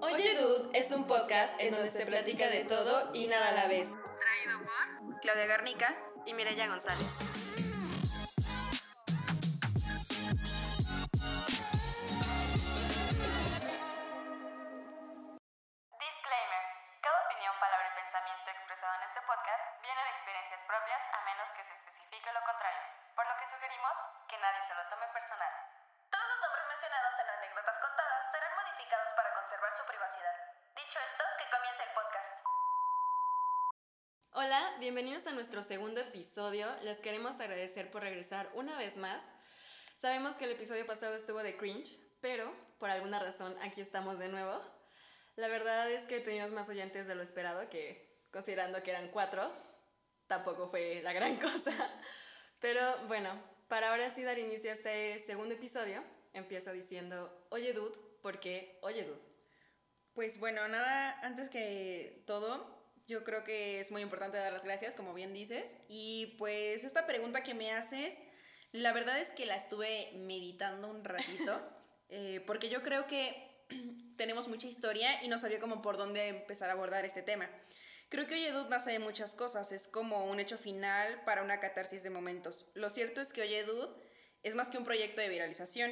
Oye Dude es un podcast en donde se platica de todo y nada a la vez. Traído por Claudia Garnica y Mireya González. Segundo episodio. Les queremos agradecer por regresar una vez más. Sabemos que el episodio pasado estuvo de cringe, pero por alguna razón aquí estamos de nuevo. La verdad es que tuvimos más oyentes de lo esperado, que considerando que eran cuatro, tampoco fue la gran cosa. Pero bueno, para ahora sí dar inicio a este segundo episodio, empiezo diciendo, oye dude, ¿por qué oye dude? Pues bueno, nada, antes que todo, yo creo que es muy importante dar las gracias, como bien dices. Y pues esta pregunta que me haces, la verdad es que la estuve meditando un ratito, eh, porque yo creo que tenemos mucha historia y no sabía cómo por dónde empezar a abordar este tema. Creo que Oyedud nace de muchas cosas, es como un hecho final para una catarsis de momentos. Lo cierto es que Oyedud es más que un proyecto de viralización.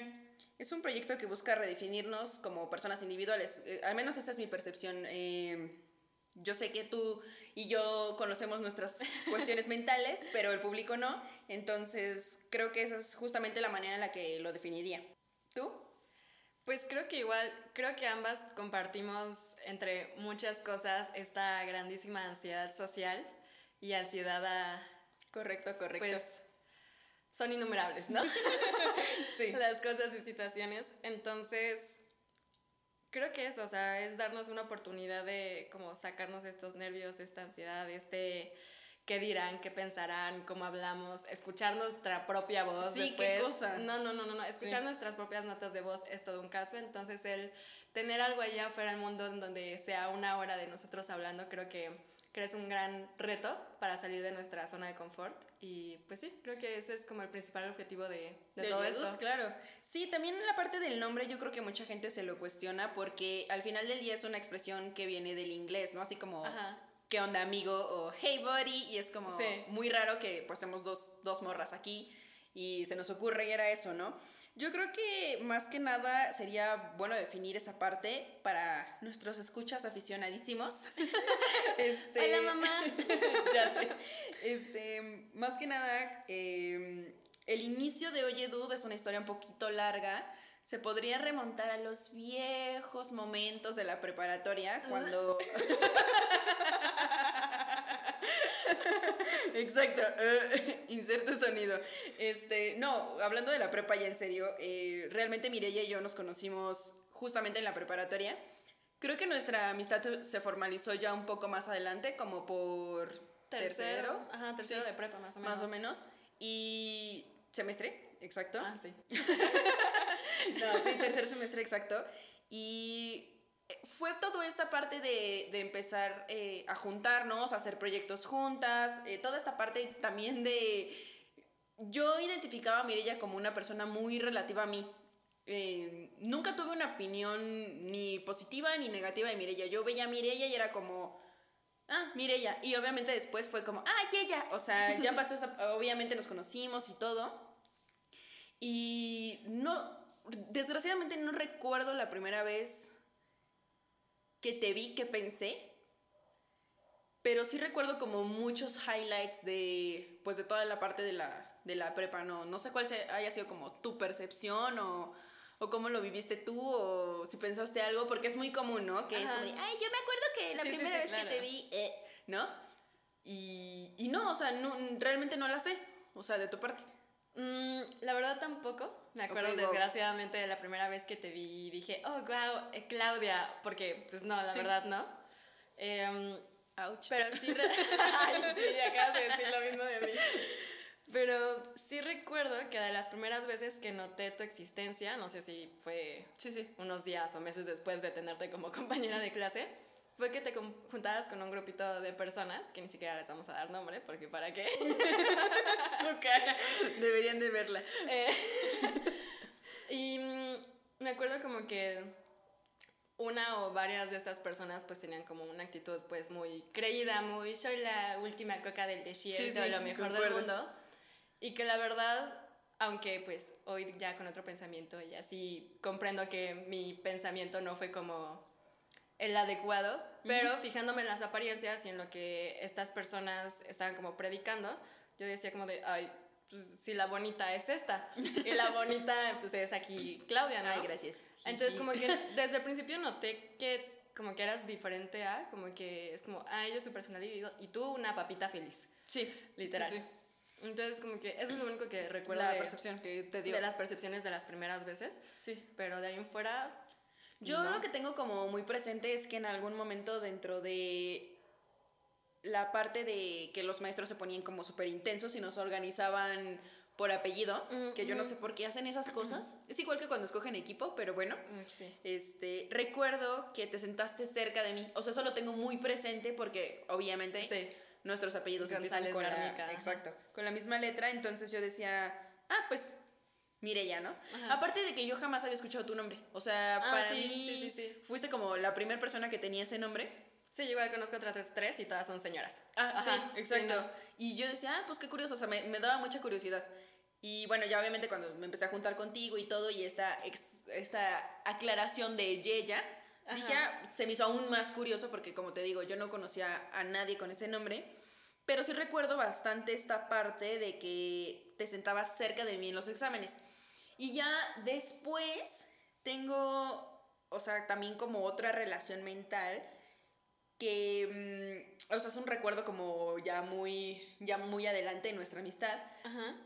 Es un proyecto que busca redefinirnos como personas individuales. Eh, al menos esa es mi percepción. Eh, yo sé que tú y yo conocemos nuestras cuestiones mentales, pero el público no. Entonces creo que esa es justamente la manera en la que lo definiría. ¿Tú? Pues creo que igual, creo que ambas compartimos entre muchas cosas esta grandísima ansiedad social y ansiedad a... Correcto, correcto. Pues son innumerables, ¿no? sí. Las cosas y situaciones. Entonces, creo que eso, o sea, es darnos una oportunidad de como sacarnos estos nervios, esta ansiedad, este qué dirán, qué pensarán, cómo hablamos, escuchar nuestra propia voz. Sí, después. qué cosa. No, no, no, no, no. escuchar Sí. nuestras propias notas de voz es todo un caso. Entonces, el tener algo allá afuera del mundo en donde sea una hora de nosotros hablando, creo que, que es un gran reto para salir de nuestra zona de confort. Y pues sí, creo que ese es como el principal objetivo de, de Del todo Yadud, esto. Claro. Sí, también en la parte del nombre yo creo que mucha gente se lo cuestiona porque al final del día es una expresión que viene del inglés, ¿no? Así como Ajá. ¿qué onda amigo? o hey buddy y es como Sí. muy raro que pues somos dos, dos morras aquí y se nos ocurre y era eso, ¿no? Yo creo que más que nada sería bueno definir esa parte para nuestros escuchas aficionadísimos. este, Hola, mamá. ya sé. Este, más que nada, eh, el inicio de Oye Dude es una historia un poquito larga. Se podría remontar a los viejos momentos de la preparatoria, cuando... Exacto, eh, inserte sonido. Este, no, hablando de la prepa ya en serio, eh, realmente Mireya y yo nos conocimos justamente en la preparatoria. Creo que nuestra amistad se formalizó ya un poco más adelante, como por Tercero. Ajá, tercero Sí. de prepa, más o menos. más o menos. Y semestre, exacto. Ah, sí. No, sí, tercer semestre, exacto. Y fue toda esta parte de, de empezar eh, a juntarnos, a hacer proyectos juntas, eh, toda esta parte también de... Yo identificaba a Mirella como una persona muy relativa a mí. Eh, nunca tuve una opinión ni positiva ni negativa de Mirella. Yo veía a Mirella y era como, ah, Mirella. Y obviamente después fue como, ah, y ella. O sea, ya pasó, esa- obviamente nos conocimos y todo. Y no, desgraciadamente no recuerdo la primera vez que te vi, que pensé. Pero sí recuerdo como muchos highlights de, pues de toda la parte de la, de la prepa, no, no sé cuál se- haya sido como tu percepción o, o cómo lo viviste tú o si pensaste algo, porque es muy común, ¿no? Que es Ajá. como de, ay, yo me acuerdo que la Sí, sí, primera sí, vez claro. que te vi, eh", ¿no? Y, y no, o sea, no, realmente no la sé, o sea, de tu parte. Mm, la verdad tampoco. Me acuerdo Ok, wow. desgraciadamente de la primera vez que te vi y dije, oh, wow, Claudia, porque pues no, la Sí. verdad no. Em, Ouch. pero sí... Ay, sí, acabas de decir lo mismo de mí. Pero sí recuerdo que de las primeras veces que noté tu existencia, no sé si fue Sí, sí. unos días o meses después de tenerte como compañera de clase, fue que te juntabas con un grupito de personas, que ni siquiera les vamos a dar nombre, porque para qué. Su cara. Deberían de verla. Eh, y mm, me acuerdo como que una o varias de estas personas pues tenían como una actitud pues muy creída, muy soy la última coca del desierto, Sí, sí, lo mejor del mundo. Y que la verdad, aunque pues hoy ya con otro pensamiento y así comprendo que mi pensamiento no fue como el adecuado, pero fijándome en las apariencias y en lo que estas personas estaban como predicando, yo decía como de, ay, pues si la bonita es esta, y la bonita pues es aquí Claudia, ¿no? Ay, gracias. Entonces como que desde el principio noté que como que eras diferente a, como que es como, ah, ella es su personalidad y tú una papita feliz, Sí, literal. sí, sí. Entonces como que eso es lo único que recuerdo La de, percepción que te dio. de las percepciones de las primeras veces, Sí. pero de ahí en fuera... Yo no. lo que tengo como muy presente es que en algún momento dentro de la parte de que los maestros se ponían como súper intensos y nos organizaban por apellido, Mm, que yo no sé por qué hacen esas cosas. Es igual que cuando escogen equipo, pero bueno. Mm, Sí. Este, recuerdo que te sentaste cerca de mí. O sea, eso lo tengo muy presente porque obviamente Sí. nuestros apellidos González empiezan con la, exacto, con la misma letra, entonces yo decía, ah, pues Mireya, ¿no? Ajá. Aparte de que yo jamás había escuchado tu nombre. O sea, Ah, para sí, mí sí, sí, sí. fuiste como la primera persona que tenía ese nombre. Sí, yo igual conozco otras tres, tres y todas son señoras. Ah, Ajá, sí, exacto. no. Y yo decía, ah, pues qué curioso, o sea, me, me daba mucha curiosidad. Y bueno, ya obviamente cuando me empecé a juntar contigo y todo, y esta, ex- esta aclaración de Yeya, dije, ah, se me hizo aún más curioso porque, como te digo, yo no conocía a nadie con ese nombre, pero sí recuerdo bastante esta parte de que te sentabas cerca de mí en los exámenes. Y ya después tengo, o sea, también como otra relación mental que, mm, o sea, es un recuerdo como ya muy, ya muy adelante en nuestra amistad. Ajá.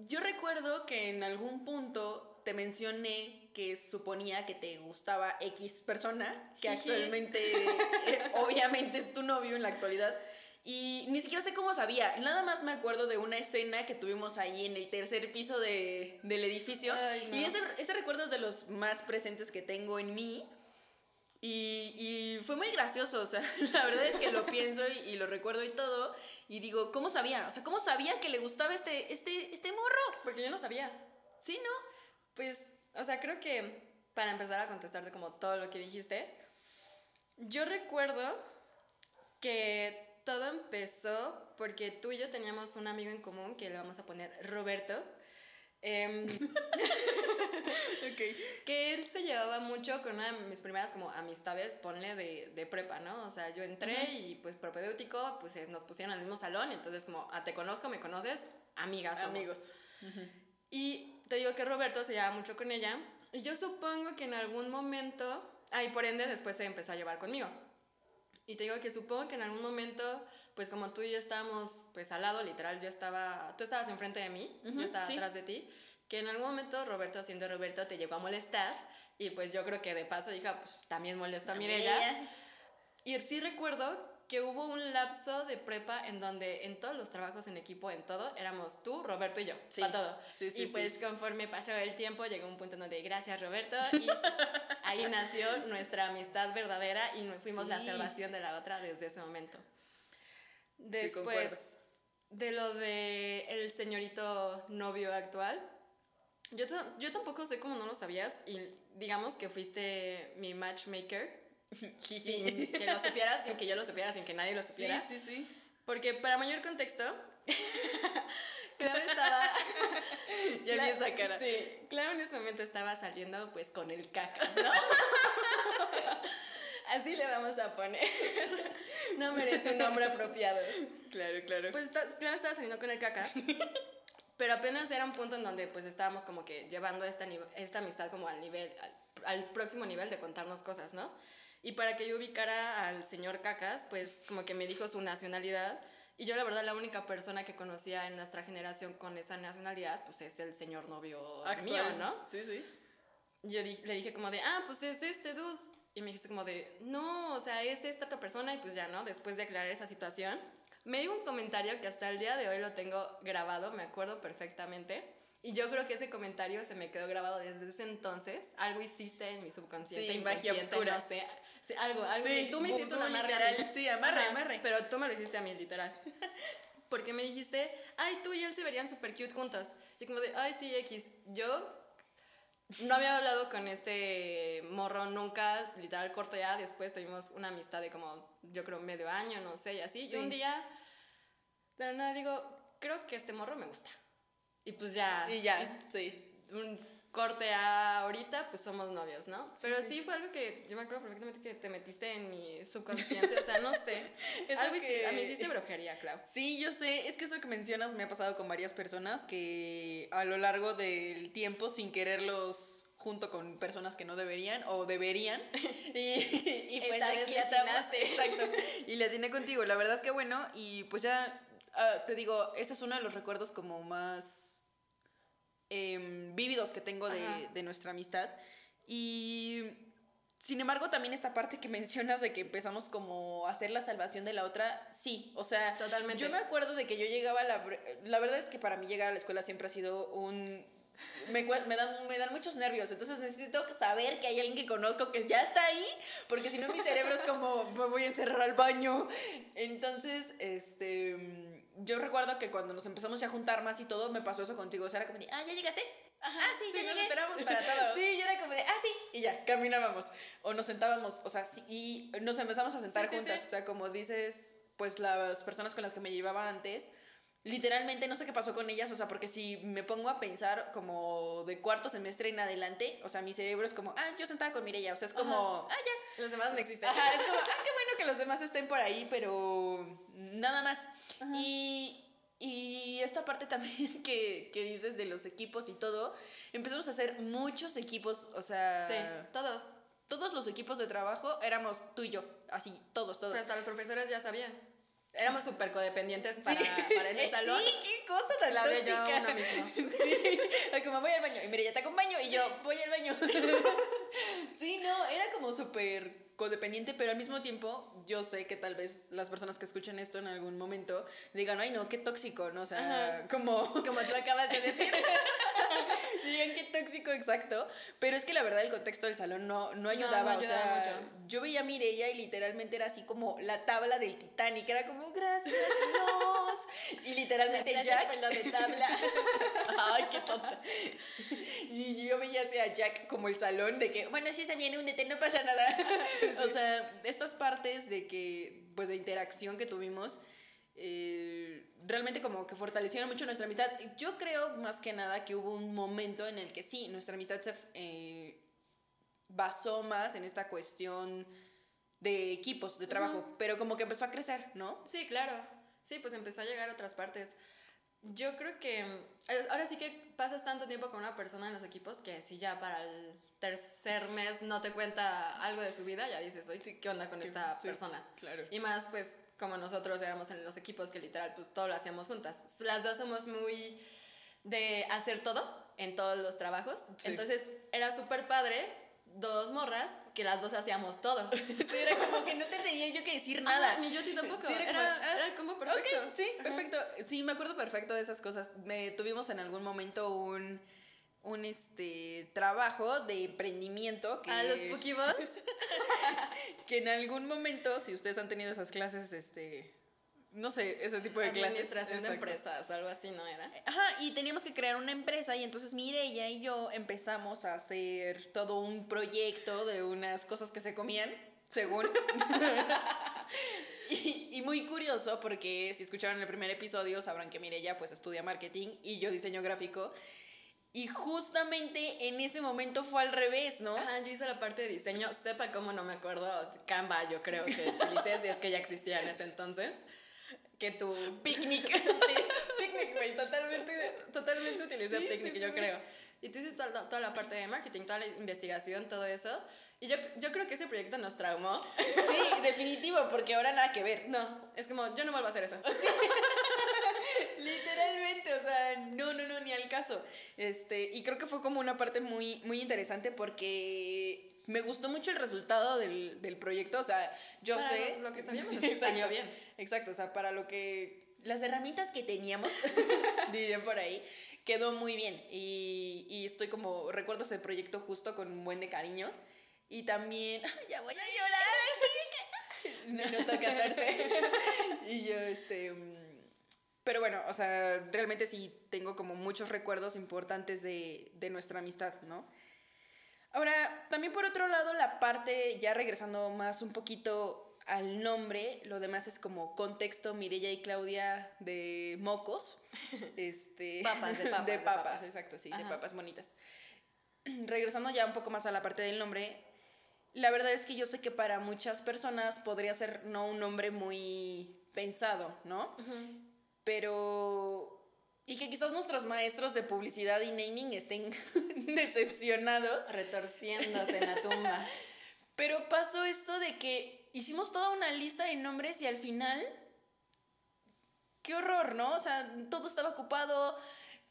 Yo recuerdo que en algún punto te mencioné que suponía que te gustaba X persona, que actualmente, eh, obviamente es tu novio en la actualidad. Y ni siquiera sé cómo sabía. Nada más me acuerdo de una escena que tuvimos ahí en el tercer piso de, del edificio. Ay, no. Y ese, ese recuerdo es de los más presentes que tengo en mí. Y, y fue muy gracioso, o sea, la verdad es que lo pienso y, y lo recuerdo y todo. Y digo, ¿cómo sabía? O sea, ¿cómo sabía que le gustaba este, este, este morro? Porque yo no sabía. Sí, ¿no? Pues, o sea, creo que para empezar a contestarte como todo lo que dijiste, yo recuerdo que todo empezó porque tú y yo teníamos un amigo en común que le vamos a poner Roberto. Em, que él se llevaba mucho con una de mis primeras como amistades, ponle de, de prepa, ¿no? O sea, yo entré y pues propedéutico, pues es- nos pusieron al mismo salón, entonces como, ah, te conozco, me conoces, amigas somos. Amigos. Y te digo que Roberto se llevaba mucho con ella. Y yo supongo que en algún momento, ah, y por ende después se empezó a llevar conmigo. Y te digo que supongo que en algún momento, pues como tú y yo estábamos pues al lado, literal, yo estaba, tú estabas enfrente de mí, yo estaba sí. atrás de ti, que en algún momento Roberto, siendo Roberto, te llegó a molestar. Y pues yo creo que de paso dije, ah, pues también molesta a Mireya. Y sí recuerdo que hubo un lapso de prepa en donde en todos los trabajos en equipo, en todo, éramos tú, Roberto y yo, Sí. para todo. Sí, sí, y pues conforme pasó el tiempo, llegó un punto en donde gracias Roberto y ahí nació nuestra amistad verdadera y nos fuimos la salvación de la otra desde ese momento. Después de lo de el señorito novio actual, yo, yo tampoco sé cómo no lo sabías y digamos que fuiste mi matchmaker sin que lo supieras, sin que yo lo supiera, sin que nadie lo Sí, supiera. sí, sí. Porque para mayor contexto, Clau estaba... Ya vi esa cara. Sí, Clau en ese momento estaba saliendo pues con el cacas, ¿no? Así le vamos a poner. No merece un nombre apropiado. Claro, claro. Pues está, Clau estaba saliendo con el cacas. Pero apenas era un punto en donde pues estábamos como que llevando esta, esta amistad como al nivel, al, al próximo nivel de contarnos cosas, ¿no? Y para que yo ubicara al señor Cacas, pues como que me dijo su nacionalidad. Y yo la verdad la única persona que conocía en nuestra generación con esa nacionalidad, pues es el señor novio mío, Actual. ¿no? Sí, sí. Yo di- le dije como de, ah, pues es este dude. Y me dijiste como de, no, o sea, es esta otra persona. Y pues ya, ¿no? Después de aclarar esa situación, me dio un comentario que hasta el día de hoy lo tengo grabado, me acuerdo perfectamente. Y yo creo que ese comentario se me quedó grabado desde ese entonces. Algo hiciste en mi subconsciente, Sí, magia oscura. no sé. Sí, algo, algo. Sí, tú me hiciste bu- un amarre. a literal, sí, amarre, Ajá, amarre. Pero tú me lo hiciste a mí, literal. Porque me dijiste, ay, tú y él se verían súper cute juntos. Y como de, ay, sí, X. Yo no había hablado con este morro nunca, literal corto ya, después tuvimos una amistad de como, yo creo, medio año, no sé, y así. Sí. Y un día, de la nada digo, creo que este morro me gusta. Y pues ya. Y ya, sí. Un corte a ahorita, pues somos novios, ¿no? Pero sí. sí. fue algo que yo me acuerdo perfectamente que te metiste en mi subconsciente, o sea, no sé. Algo que- a mí hiciste brujería, Clau. Sí, yo sé, es que eso que mencionas me ha pasado con varias personas que a lo largo del tiempo, sin quererlos junto con personas que no deberían o deberían. Y, y pues Esta vez aquí le. Exacto. Y le atiné contigo, la verdad que bueno. Y pues ya, ah, te digo, ese es uno de los recuerdos como más em, vívidos que tengo de, de nuestra amistad. Y sin embargo, también esta parte que mencionas de que empezamos como a hacer la salvación de la otra, sí, o sea, Totalmente. yo me acuerdo de que yo llegaba a la... La verdad es que para mí llegar a la escuela siempre ha sido un... Me, me, dan, me dan muchos nervios, entonces necesito saber que hay alguien que conozco que ya está ahí, porque si no mi cerebro es como, me voy a encerrar al baño. Entonces, este, yo recuerdo que cuando nos empezamos ya a juntar más y todo, me pasó eso contigo, o sea, era como de, ah, ¿ya llegaste? ah, sí, sí, ya nos llegué. esperamos para todo. Sí, yo era como de, ah, sí, y ya, caminábamos. O nos sentábamos, o sea, sí, y nos empezamos a sentar sí, juntas. sí. O sea, como dices, pues las personas con las que me llevaba antes, literalmente no sé qué pasó con ellas, o sea, porque si me pongo a pensar como de cuarto semestre en adelante, o sea, mi cerebro es como, ah, yo sentada con Mireya, o sea, es como, ah, ya. Los demás no existen. Ajá, es como, ah, qué bueno que los demás estén por ahí, pero nada más. Y, y esta parte también que, que dices de los equipos y todo, empezamos a hacer muchos equipos, o sea, Sí, todos. todos los equipos de trabajo éramos tú y yo, así, todos, todos. Pero hasta los profesores ya sabían. Éramos súper codependientes para, Sí. para en el salón. Sí, qué cosa tan Claudia y yo tóxica. uno mismo. Sí, Ay, como voy al baño. Y mire, ya te acompaño. Y yo voy al baño. Sí, no, era como súper codependiente, pero al mismo tiempo yo sé que tal vez las personas que escuchen esto en algún momento digan, ay no, qué tóxico, ¿no? O sea, Ajá. como... Como tú acabas de decir. Digan qué tóxico, exacto. Pero es que la verdad el contexto del salón no, no ayudaba. no o sea, mucho. yo veía a Mireia y literalmente era así como la tabla del Titanic. Era como, gracias, Dios. Y literalmente Gracias Jack. por lo de tabla. Ay, qué tonta. Y yo veía así a Jack como el salón de que, bueno, si se viene un no pasa nada. O sea, estas partes de que, pues de interacción que tuvimos, eh, realmente como que fortalecieron mucho nuestra amistad. Yo creo más que nada que hubo un momento en el que sí, nuestra amistad se eh, basó más en esta cuestión de equipos de trabajo, pero como que empezó a crecer, ¿no? Sí, claro. Sí, pues empezó a llegar a otras partes. Yo creo que eh, ahora sí que pasas tanto tiempo con una persona en los equipos que si ya para el tercer mes no te cuenta algo de su vida, ya dices, oye, ¿qué onda con esta sí, persona? claro. Y más, pues, como nosotros éramos en los equipos que literal, pues todo lo hacíamos juntas. Las dos somos muy de hacer todo en todos los trabajos. Sí. Entonces era súper padre, dos morras, que las dos hacíamos todo. Sí, era como que no te tenía yo que decir nada. Ajá, ni yo a ti tampoco. Sí, era, como, ah, era perfecto. Sí, Ajá. perfecto. Sí, me acuerdo perfecto de esas cosas. Me, tuvimos en algún momento un, un este, trabajo de emprendimiento que, A los Pokéballs. que en algún momento, si ustedes han tenido esas clases, este, no sé, ese tipo de clases. Administración de empresas, algo así, ¿no era? Ajá, y teníamos que crear una empresa y entonces Mireia y yo empezamos a hacer todo un proyecto de unas cosas que se comían, según. y, y muy curioso porque si escucharon el primer episodio sabrán que Mireia pues estudia marketing y yo diseño gráfico. Y justamente en ese momento fue al revés, ¿no? Ajá, yo hice la parte de diseño, sepa cómo no me acuerdo, Canva yo creo que utilicé, si es que ya existía en ese entonces, que tu picnic, sí, Picnic, güey, totalmente, totalmente utilicé Sí, picnic sí, yo creo. Y tú hiciste toda, toda la parte de marketing, toda la investigación, todo eso, y yo, yo creo que ese proyecto nos traumó. Sí, definitivo, porque ahora nada que ver. No, es como, yo no vuelvo a hacer eso. Literalmente, o sea, no, no, no, ni al caso. Este, y creo que fue como una parte muy, muy interesante porque me gustó mucho el resultado del, del proyecto. O sea, yo Para sé. lo- lo que sabíamos salió bien. Exacto, o sea, para lo que. Las herramientas que teníamos, dirían por ahí, quedó muy bien. Y, y estoy como. Recuerdo ese proyecto justo con un buen de cariño. Y también. Ya voy a llorar. Minuto 14. y yo, este. mm, Pero bueno, o sea, realmente sí tengo como muchos recuerdos importantes de, de nuestra amistad, ¿no? Ahora, también por otro lado, la parte, ya regresando más un poquito al nombre, lo demás es como contexto Mirella y Claudia de mocos. Este, Papas, de papas, De de papas, exacto, sí, de papas bonitas. Regresando ya un poco más a la parte del nombre, la verdad es que yo sé que para muchas personas podría ser no un nombre muy pensado, ¿no? Pero... Y que quizás nuestros maestros de publicidad y naming estén decepcionados. Retorciéndose en la tumba. Pero pasó esto de que hicimos toda una lista de nombres y al final... Qué horror, ¿no? O sea, todo estaba ocupado,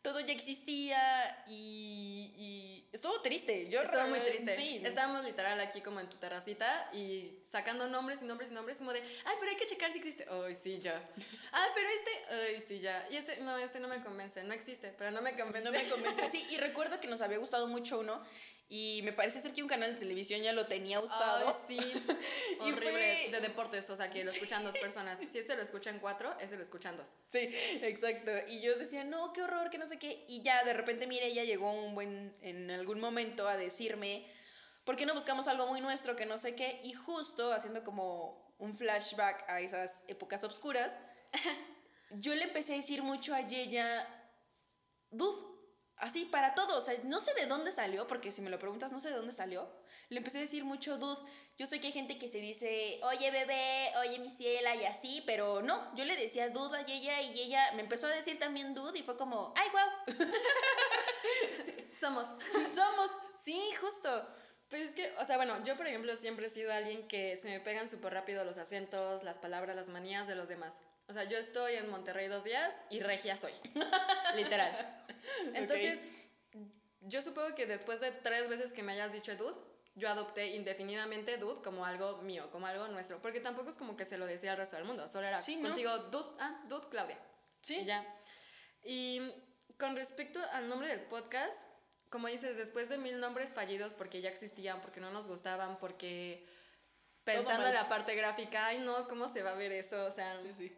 todo ya existía y, y estuvo triste. Yo Estuvo muy triste. Sí, Estábamos literal aquí como en tu terracita y sacando nombres y nombres y nombres como de, ay, pero hay que checar si existe. Ay, sí, ya. Ay, pero este, ay, sí, ya. Y este, no, este no me convence. No existe, pero no me convence. No me convence. Sí, y recuerdo que nos había gustado mucho uno y me parece ser que un canal de televisión ya lo tenía usado. Ay, sí. Y Horrible. fue- De deportes, o sea, que lo escuchan dos personas. Si este lo escuchan cuatro, ese lo escuchan dos. Sí, exacto. Y yo decía, no, qué horror, que no sé qué. Y ya de repente, mire, ella llegó un buen, en algún momento a decirme, ¿por qué no buscamos algo muy nuestro que no sé qué? Y justo haciendo como un flashback a esas épocas obscuras, yo le empecé a decir mucho a Yeya, dude, así para todo. O sea, no sé de dónde salió, porque si me lo preguntas, no sé de dónde salió. Le empecé a decir mucho dude. Yo sé que hay gente que se dice, oye bebé, oye mi ciela y así, pero no, yo le decía dude a ella y ella me empezó a decir también dude y fue como, ay, wow, Somos. somos, sí, justo. Pues es que, o sea, bueno, yo por ejemplo siempre he sido alguien que se me pegan súper rápido los acentos, las palabras, las manías de los demás. O sea, yo estoy en Monterrey dos días y regia soy. Literal. Entonces, yo supongo que después de tres veces que me hayas dicho dude, yo adopté indefinidamente dude como algo mío, como algo nuestro. Porque tampoco es como que se lo decía al resto del mundo. Solo era Sí, ¿no? contigo dude, ah, dude Claudia. Sí. Y ya. Y con respecto al nombre del podcast, como dices, después de mil nombres fallidos porque ya existían, porque no nos gustaban, porque pensando en la parte gráfica, ay no, ¿cómo se va a ver eso? O sea, Sí, sí.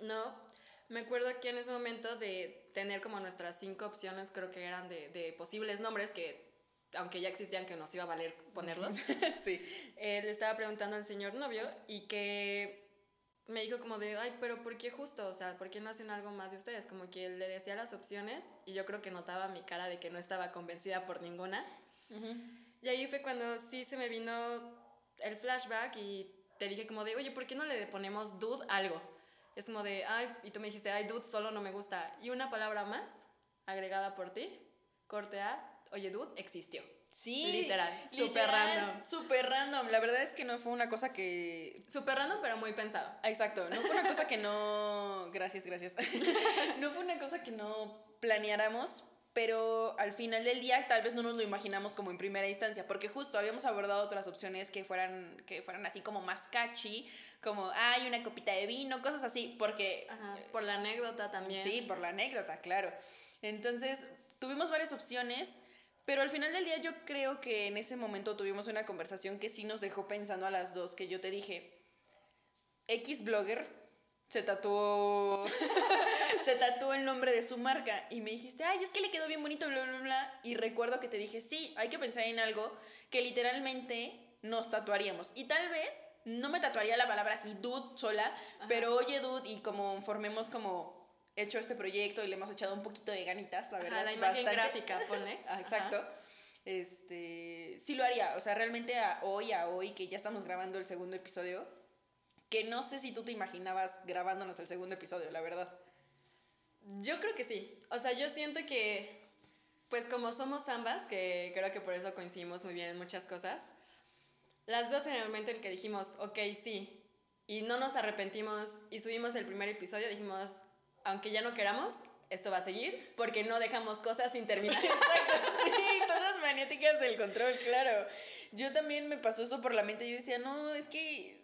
no. Me acuerdo que en ese momento de tener como nuestras cinco opciones, creo que eran de, de posibles nombres que, aunque ya existían, que nos iba a valer ponerlos. sí. Eh, le estaba preguntando al señor novio y que me dijo como de, ay, pero ¿por qué justo? O sea, ¿por qué no hacen algo más de ustedes? Como que le decía las opciones y yo creo que notaba mi cara de que no estaba convencida por ninguna. Y ahí fue cuando sí se me vino el flashback y te dije como de, oye, ¿por qué no le ponemos dude algo? Es como de, ay, y tú me dijiste, ay, dude solo no me gusta. Y una palabra más agregada por ti, corte A, oye, dude, existió. Sí. Literal, súper random. Súper random. La verdad es que no fue una cosa que Súper random, pero muy pensado. Exacto, no fue una cosa que no. Gracias, gracias. no fue una cosa que no planeáramos, pero al final del día tal vez no nos lo imaginamos como en primera instancia, porque justo habíamos abordado otras opciones que fueran, que fueran así como más catchy, como hay una copita de vino, cosas así, porque. Ajá, por la anécdota también. Sí, por la anécdota, claro. Entonces, tuvimos varias opciones. Pero al final del día yo creo que en ese momento tuvimos una conversación que sí nos dejó pensando a las dos, que yo te dije, X blogger se tatuó se tatuó el nombre de su marca y me dijiste, "Ay, es que le quedó bien bonito bla bla bla." Y recuerdo que te dije, "Sí, hay que pensar en algo que literalmente nos tatuaríamos." Y tal vez no me tatuaría la palabra así dude sola, pero oye dude y como formemos como hecho este proyecto y le hemos echado un poquito de ganitas, la verdad. Ajá, la imagen bastante. gráfica, ponle. Ah, Exacto. Este, sí lo haría, o sea, realmente a hoy, a hoy que ya estamos grabando el segundo episodio, que no sé si tú te imaginabas grabándonos el segundo episodio, la verdad. Yo creo que sí. O sea, yo siento que, pues como somos ambas, que creo que por eso coincidimos muy bien en muchas cosas, las dos en el momento en que dijimos, ok, sí, y no nos arrepentimos y subimos el primer episodio, dijimos, aunque ya no queramos, esto va a seguir, porque no dejamos cosas sin terminar. sí, todas maniáticas del control, claro. Yo también me pasó eso por la mente, yo decía, no, es que,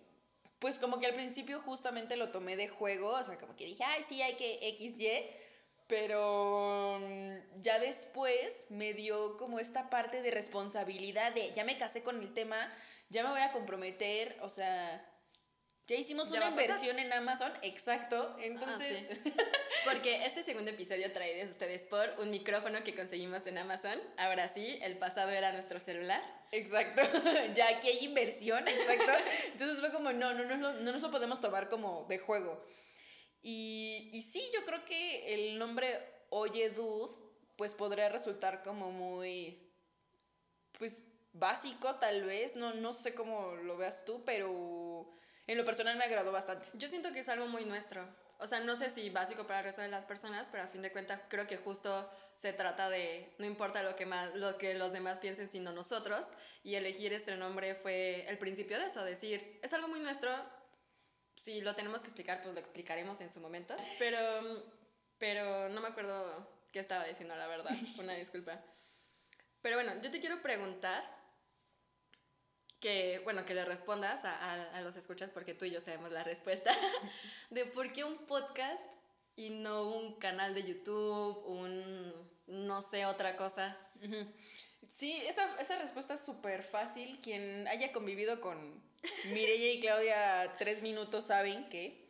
pues como que al principio justamente lo tomé de juego, o sea, como que dije, ay, sí, hay que XY, pero mm, ya después me dio como esta parte de responsabilidad de, ya me casé con el tema, ya me voy a comprometer, o sea, Ya hicimos Ya una inversión en Amazon, exacto. Entonces, Ah, sí. Porque este segundo episodio traído a ustedes por un micrófono que conseguimos en Amazon. Ahora sí, el pasado era nuestro celular. exacto. ya aquí hay inversión, exacto. Entonces fue como, no, no, no, no, no nos lo podemos tomar como de juego. Y, y sí, yo creo que el nombre Oye Dude, pues podría resultar como muy, pues básico tal vez, no, no sé cómo lo veas tú, pero en lo personal me agradó bastante. Yo siento que es algo muy nuestro. O sea, no sé si básico para el resto de las personas, pero a fin de cuentas creo que justo se trata de no importa lo que más lo que los demás piensen sino nosotros y elegir este nombre fue el principio de eso, decir, es algo muy nuestro. Si lo tenemos que explicar, pues lo explicaremos en su momento, pero pero no me acuerdo qué estaba diciendo, la verdad. Una disculpa. Pero bueno, yo te quiero preguntar que, bueno, que le respondas a, a- a los escuchas porque tú y yo sabemos la respuesta de por qué un podcast y no un canal de YouTube, un no sé, otra cosa. Sí, esa, esa respuesta es súper fácil. Quien haya convivido con Mireya y Claudia tres minutos saben que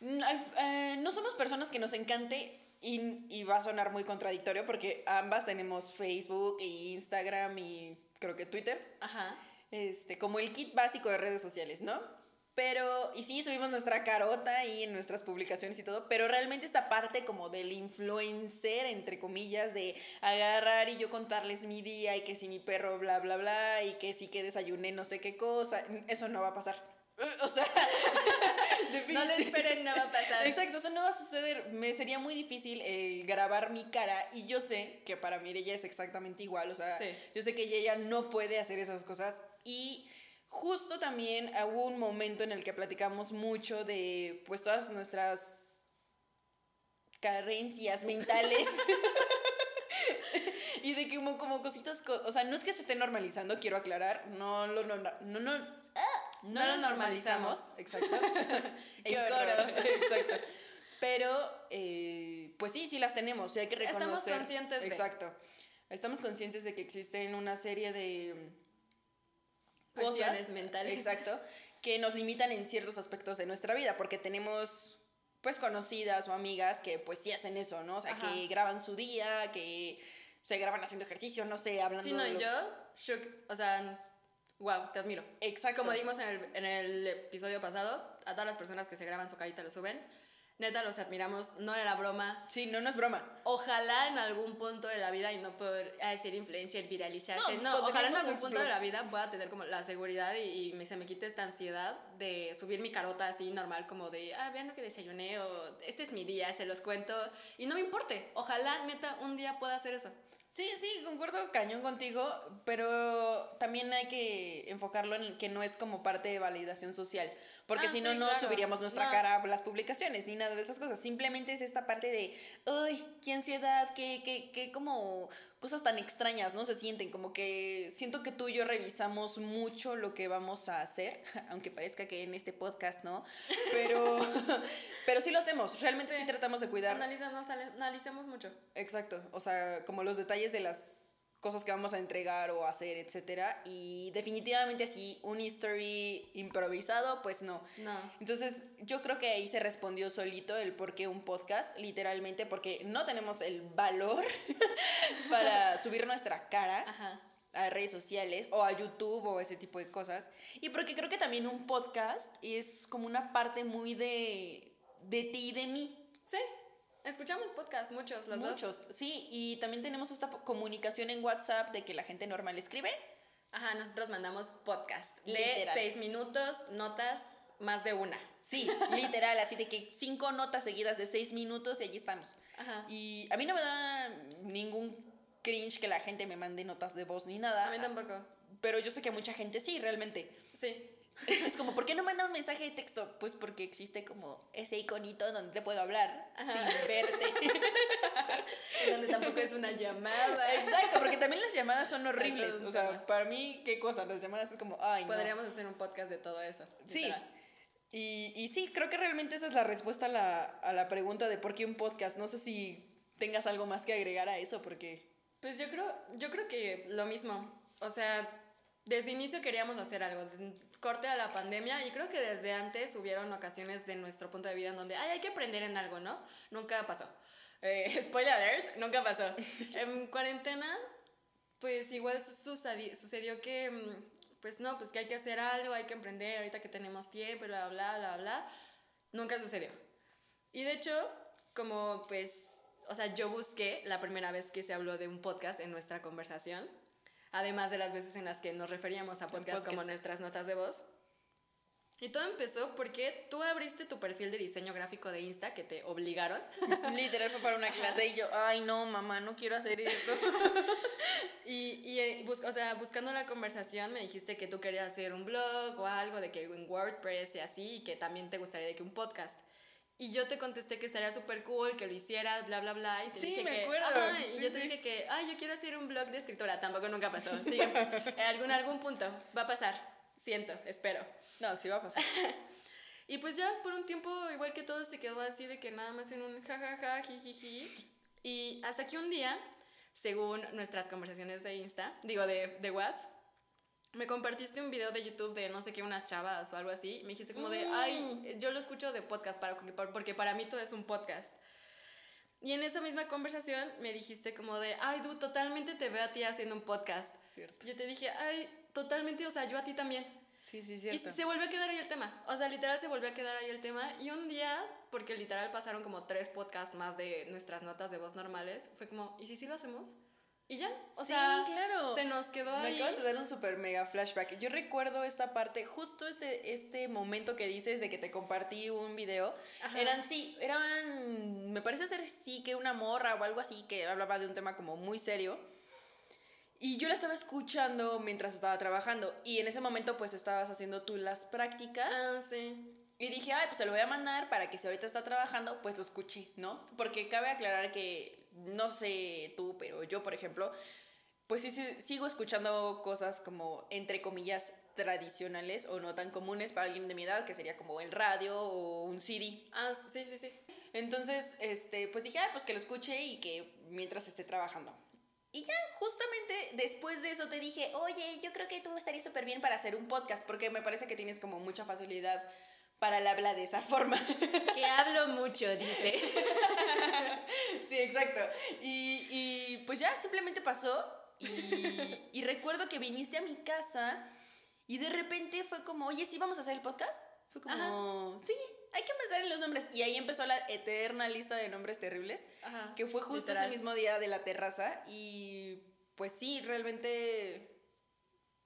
eh, no somos personas que nos encante y, y va a sonar muy contradictorio porque ambas tenemos Facebook e Instagram y creo que Twitter. Ajá. Este, como el kit básico de redes sociales, ¿no? Pero, y sí, subimos nuestra carota ahí en nuestras publicaciones y todo, pero realmente esta parte como del influencer, entre comillas, de agarrar y yo contarles mi día y que si mi perro bla, bla, bla, y que sí que desayuné no sé qué cosa, eso no va a pasar. O sea, No lo esperen, no va a pasar. Exacto, eso no va a suceder. Me sería muy difícil el grabar mi cara y yo sé que para Mireya es exactamente igual. O sea, Sí. yo sé que ella no puede hacer esas cosas y justo también hubo un momento en el que platicamos mucho de pues todas nuestras carencias mentales. y de que como, como cositas, co- o sea, no es que se esté normalizando, quiero aclarar, no lo no, no, no, no, No lo normalizamos. Exacto. En coro. Exacto. Pero, eh, pues sí, sí las tenemos y hay que Estamos reconocer. conscientes de. Exacto. Estamos conscientes de que existen una serie de Cuestiones cosas mentales. Exacto. Que nos limitan en ciertos aspectos de nuestra vida porque tenemos pues conocidas o amigas que pues sí hacen eso, ¿no? O sea, Ajá. que graban su día, que se graban haciendo ejercicio, no sé, hablando Sí, no, de y lo- yo, shook, o sea, wow, te admiro. Exacto. Como dimos en el, en el episodio pasado, a todas las personas que se graban su carita lo suben. Neta, los admiramos, no era broma. Sí, no, no es broma. Ojalá en algún punto de la vida, y no por ah, ser influencer, viralizarse, No, no, ojalá en algún punto de la vida pueda tener como la seguridad y, y me, se me quite esta ansiedad de subir mi carota así normal, como de, ah, vean lo que desayuné, o este es mi día, se los cuento, y no me importe. Ojalá, neta, un día pueda hacer eso. Sí, sí, concuerdo cañón contigo, pero también hay que enfocarlo en que no es como parte de validación social, porque Ah, si no, sí, no claro. subiríamos nuestra No. cara a las publicaciones ni nada de esas cosas. Simplemente es esta parte de, ay, qué ansiedad, qué, qué, qué como cosas tan extrañas, ¿no? Se sienten como que siento que tú y yo revisamos mucho lo que vamos a hacer, aunque parezca que en este podcast no, pero, pero sí lo hacemos, realmente sí, Sí. tratamos de cuidar. Analizamos, analicemos mucho. Exacto, o sea, como los detalles de las cosas que vamos a entregar o hacer, etcétera, y definitivamente así un history improvisado, pues no. No. Entonces, yo creo que ahí se respondió solito el por qué un podcast, literalmente porque no tenemos el valor para subir nuestra cara Ajá. a redes sociales o a YouTube o ese tipo de cosas. Y porque creo que también un podcast es como una parte muy de, de ti y de mí. Sí, escuchamos podcast, muchos, los dos. Muchos, sí, y también tenemos esta comunicación en WhatsApp de que la gente normal escribe. Ajá, nosotros mandamos podcast de Literal. seis minutos, notas, más de una. Sí, literal, así de que cinco notas seguidas de seis minutos y allí estamos. Ajá. Y a mí no me da ningún cringe que la gente me mande notas de voz ni nada. A mí tampoco. Pero yo sé que a mucha gente sí, realmente. Sí. Es como, ¿por qué no manda un mensaje de texto? Pues porque existe como ese iconito donde te puedo hablar sin verte. Donde tampoco es una llamada. Exacto, porque también las llamadas son horribles. O sea, tema. para mí, ¿qué cosa? Las llamadas es como, ay, no. Podríamos hacer un podcast de todo eso. Sí. Y, y sí, creo que realmente esa es la respuesta a la, a la pregunta de por qué un podcast. No sé si tengas algo más que agregar a eso, porque... Pues yo creo, yo creo que lo mismo. O sea, desde inicio queríamos hacer algo, corte a la pandemia y creo que desde antes hubieron ocasiones de nuestro punto de vida en donde Ay, hay que aprender en algo, ¿no? Nunca pasó. Eh, spoiler alert, nunca pasó. en cuarentena, pues igual sucedió, que, mm, pues no, pues que hay que hacer algo, hay que emprender ahorita que tenemos tiempo, bla, bla, bla, bla. Nunca sucedió. Y de hecho, como pues, o sea, yo busqué la primera vez que se habló de un podcast en nuestra conversación además de las veces en las que nos referíamos a podcast, como nuestras notas de voz. Y todo empezó porque tú abriste tu perfil de diseño gráfico de Insta que te obligaron. Literal fue para una clase y yo, ay no, mamá, no quiero hacer esto. y, y eh, o sea, buscando la conversación me dijiste que tú querías hacer un blog o algo de que en WordPress y así, y que también te gustaría de que un podcast. Y yo te contesté que estaría súper cool, que lo hicieras, bla, bla, bla. Y te sí, dije me que, acuerdo. y yo te dije que, ay, yo quiero hacer un blog de escritora. Tampoco nunca pasó. Sí, en algún, algún punto va a pasar. Siento, espero. No, sí va a pasar. y pues ya por un tiempo, igual que todo, se quedó así de que nada más en un jajaja, jijiji. Y hasta que un día, según nuestras conversaciones de Insta, digo de, de WhatsApp, me compartiste un video de YouTube de no sé qué, unas chavas o algo así. Me dijiste como de, ay, mm. yo lo escucho de podcast para, porque para mí todo es un podcast. Y en esa misma conversación me dijiste como de, ay, tú totalmente te veo a ti haciendo un podcast. Cierto. Yo te dije, ay, totalmente, o sea, yo a ti también. Sí, sí, cierto. Y se volvió a quedar ahí el tema. O sea, literal se volvió a quedar ahí el tema. Y un día, porque literal pasaron como tres podcasts más de nuestras notas de voz normales, fue como, ¿y si sí lo hacemos? Y ya, o sea, claro. se nos quedó Me ahí. acabas de dar un super mega flashback. Yo recuerdo esta parte, justo este, este momento que dices de que te compartí un video. Eran, sí, eran, me parece ser sí que una morra o algo así que hablaba de un tema como muy serio. Y yo la estaba escuchando mientras estaba trabajando. Y en ese momento, pues estabas haciendo tú las prácticas. Ah, sí. Y dije, ay, pues se lo voy a mandar para que si ahorita está trabajando, pues lo escuche, ¿no? Porque cabe aclarar que no sé tú, pero yo, por ejemplo, pues sí, sigo escuchando cosas como, entre comillas, tradicionales o no tan comunes para alguien de mi edad, que sería como el radio o un CD. Ah, sí, sí, sí. Entonces, este, pues dije, ah, pues que lo escuche y que mientras esté trabajando. Y ya justamente después de eso te dije, oye, yo creo que tú estarías súper bien para hacer un podcast, porque me parece que tienes como mucha facilidad para el habla de esa forma. Que hablo mucho, dice. sí, exacto. Y, y, pues ya simplemente pasó y, y, recuerdo que viniste a mi casa y de repente fue como, oye, sí, vamos a hacer el podcast. Fue como, sí, hay que pensar en los nombres. Y ahí empezó la eterna lista de nombres terribles, Ajá, que fue justo ese mismo día de la terraza. Y pues sí, realmente,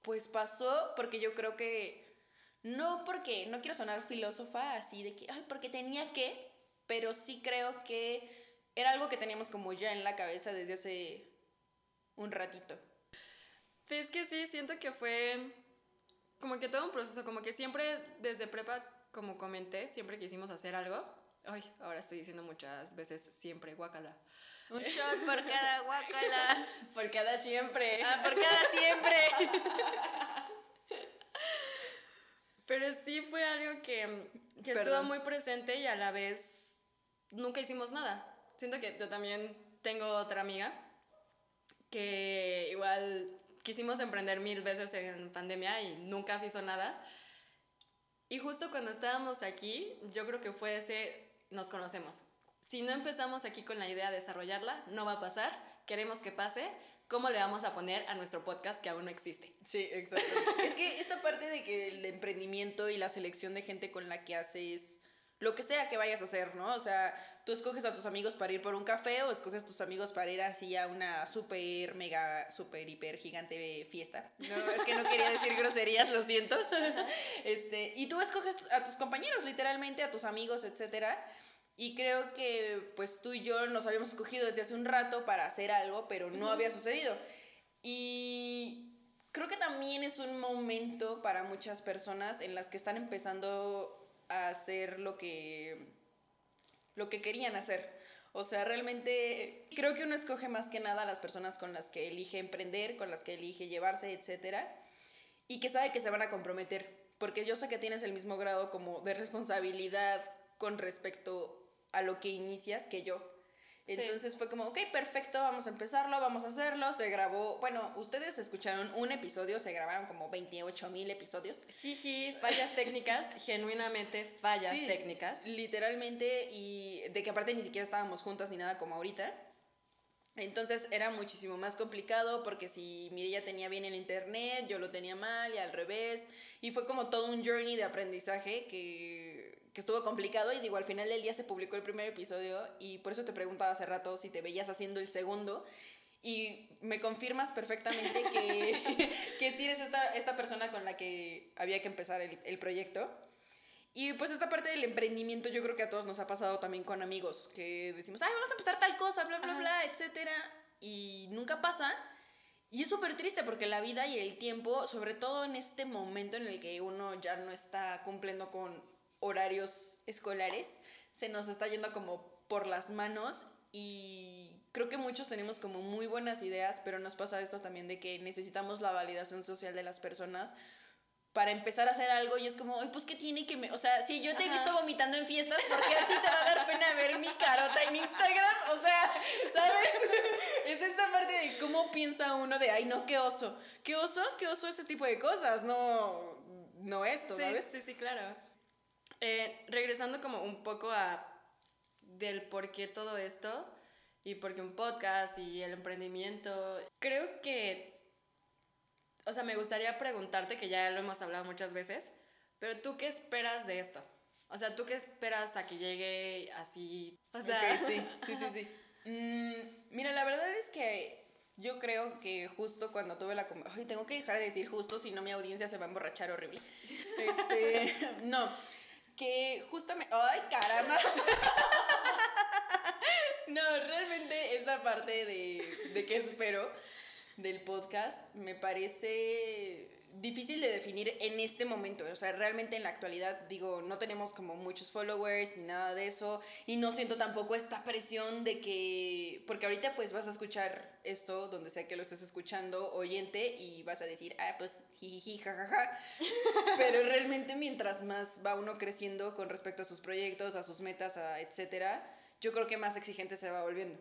pues pasó porque yo creo que no porque, no quiero sonar filósofa así de que, ay, porque tenía que, pero sí creo que era algo que teníamos como ya en la cabeza desde hace un ratito. Pues que sí, siento que fue como que todo un proceso, como que siempre desde prepa, como comenté, siempre quisimos hacer algo. Ay, ahora estoy diciendo muchas veces siempre guacala. Un shot por cada guacala. por cada siempre. Ah, por cada siempre. Pero sí fue algo que, que estuvo muy presente y a la vez nunca hicimos nada. Siento que yo también tengo otra amiga que igual quisimos emprender mil veces en pandemia y nunca se hizo nada. Y justo cuando estábamos aquí, yo creo que fue ese, nos conocemos. Si no empezamos aquí con la idea de desarrollarla, no va a pasar, queremos que pase, ¿cómo le vamos a poner a nuestro podcast que aún no existe? Sí, exacto. es que esta parte de que el emprendimiento y la selección de gente con la que haces lo que sea que vayas a hacer, ¿no? O sea, tú escoges a tus amigos para ir por un café o escoges a tus amigos para ir así a una súper, mega, súper, hiper, gigante fiesta. No, es que no quería decir groserías, lo siento. Este, y tú escoges a tus compañeros, literalmente, a tus amigos, etcétera. Y creo que pues tú y yo nos habíamos escogido desde hace un rato para hacer algo, pero no había sucedido. Y creo que también es un momento para muchas personas en las que están empezando a hacer lo que lo que querían hacer. O sea, realmente creo que uno escoge más que nada a las personas con las que elige emprender, con las que elige llevarse, etcétera, y que sabe que se van a comprometer, porque yo sé que tienes el mismo grado como de responsabilidad con respecto a lo que inicias que yo. Entonces fue como, ok, perfecto, vamos a empezarlo, vamos a hacerlo. Se grabó, bueno, ustedes escucharon un episodio, se grabaron como 28 mil episodios. Jiji, fallas técnicas, genuinamente fallas Sí, técnicas. Literalmente, y de que aparte ni siquiera estábamos juntas ni nada como ahorita. Entonces era muchísimo más complicado porque si Mireya tenía bien el internet, yo lo tenía mal y al revés. Y fue como todo un journey de aprendizaje que, que estuvo complicado. Y digo, al final del día se publicó el primer episodio y por eso te preguntaba hace rato si te veías haciendo el segundo. Y me confirmas perfectamente que, que sí eres esta, esta persona con la que había que empezar el, el proyecto. Y pues esta parte del emprendimiento yo creo que a todos nos ha pasado también con amigos, que decimos, ay, vamos a empezar tal cosa, bla, bla, Ajá. bla, etcétera, y nunca pasa. Y es súper triste porque la vida y el tiempo, sobre todo en este momento en el que uno ya no está cumpliendo con horarios escolares, se nos está yendo como por las manos y creo que muchos tenemos como muy buenas ideas, pero nos pasa esto también de que necesitamos la validación social de las personas para empezar a hacer algo y es como, ay, pues qué tiene que me, o sea, si yo te he Ajá. visto vomitando en fiestas, ¿por qué a ti te va a dar pena ver mi carota en Instagram? O sea, ¿sabes? Es esta parte de cómo piensa uno de, ay, no, qué oso, qué oso, qué oso ese tipo de cosas, no, no esto, Sí, ¿sabes? sí, sí, claro. Eh, regresando como un poco a del por qué todo esto y por qué un podcast y el emprendimiento, creo que, o sea, me gustaría preguntarte, que ya lo hemos hablado muchas veces, pero tú qué esperas de esto? O sea, ¿tú qué esperas a que llegue así? O sea, sí, sí, sí, sí. Mm, mira, la verdad es que yo creo que justo cuando tuve la... Ay, tengo que dejar de decir justo, si no mi audiencia se va a emborrachar horrible. Este, no, que justamente... ¡Ay, caramba! No, realmente esta parte de, de qué espero del podcast me parece difícil de definir en este momento. O sea, realmente en la actualidad, digo, no tenemos como muchos followers ni nada de eso. Y no siento tampoco esta presión de que. Porque ahorita pues vas a escuchar esto, donde sea que lo estés escuchando, oyente, y vas a decir, ah, pues jijiji, jajaja. Pero realmente mientras más va uno creciendo con respecto a sus proyectos, a sus metas, a etcétera, yo creo que más exigente se va volviendo.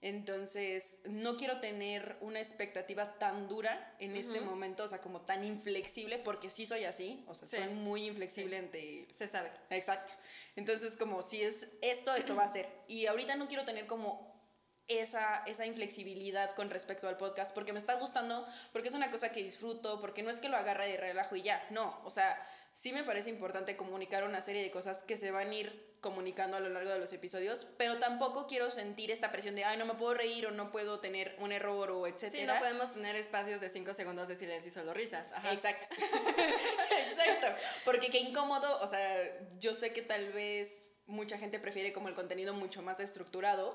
Entonces, no quiero tener una expectativa tan dura en este momento, o sea, como tan inflexible, porque sí soy así, o sea, Sí. soy muy inflexible ante... se sabe. Exacto. Entonces, como si es esto, esto va a ser. Y ahorita no quiero tener como esa, esa inflexibilidad con respecto al podcast, porque me está gustando, porque es una cosa que disfruto, porque no es que lo agarre de relajo y ya, no, o sea, sí me parece importante comunicar una serie de cosas que se van a ir comunicando a lo largo de los episodios, pero tampoco quiero sentir esta presión de, ay, no me puedo reír o no puedo tener un error o etcétera. Sí, no podemos tener espacios de 5 segundos de silencio y solo risas. Ajá. Exacto. Exacto. Porque qué incómodo, o sea, yo sé que tal vez mucha gente prefiere como el contenido mucho más estructurado,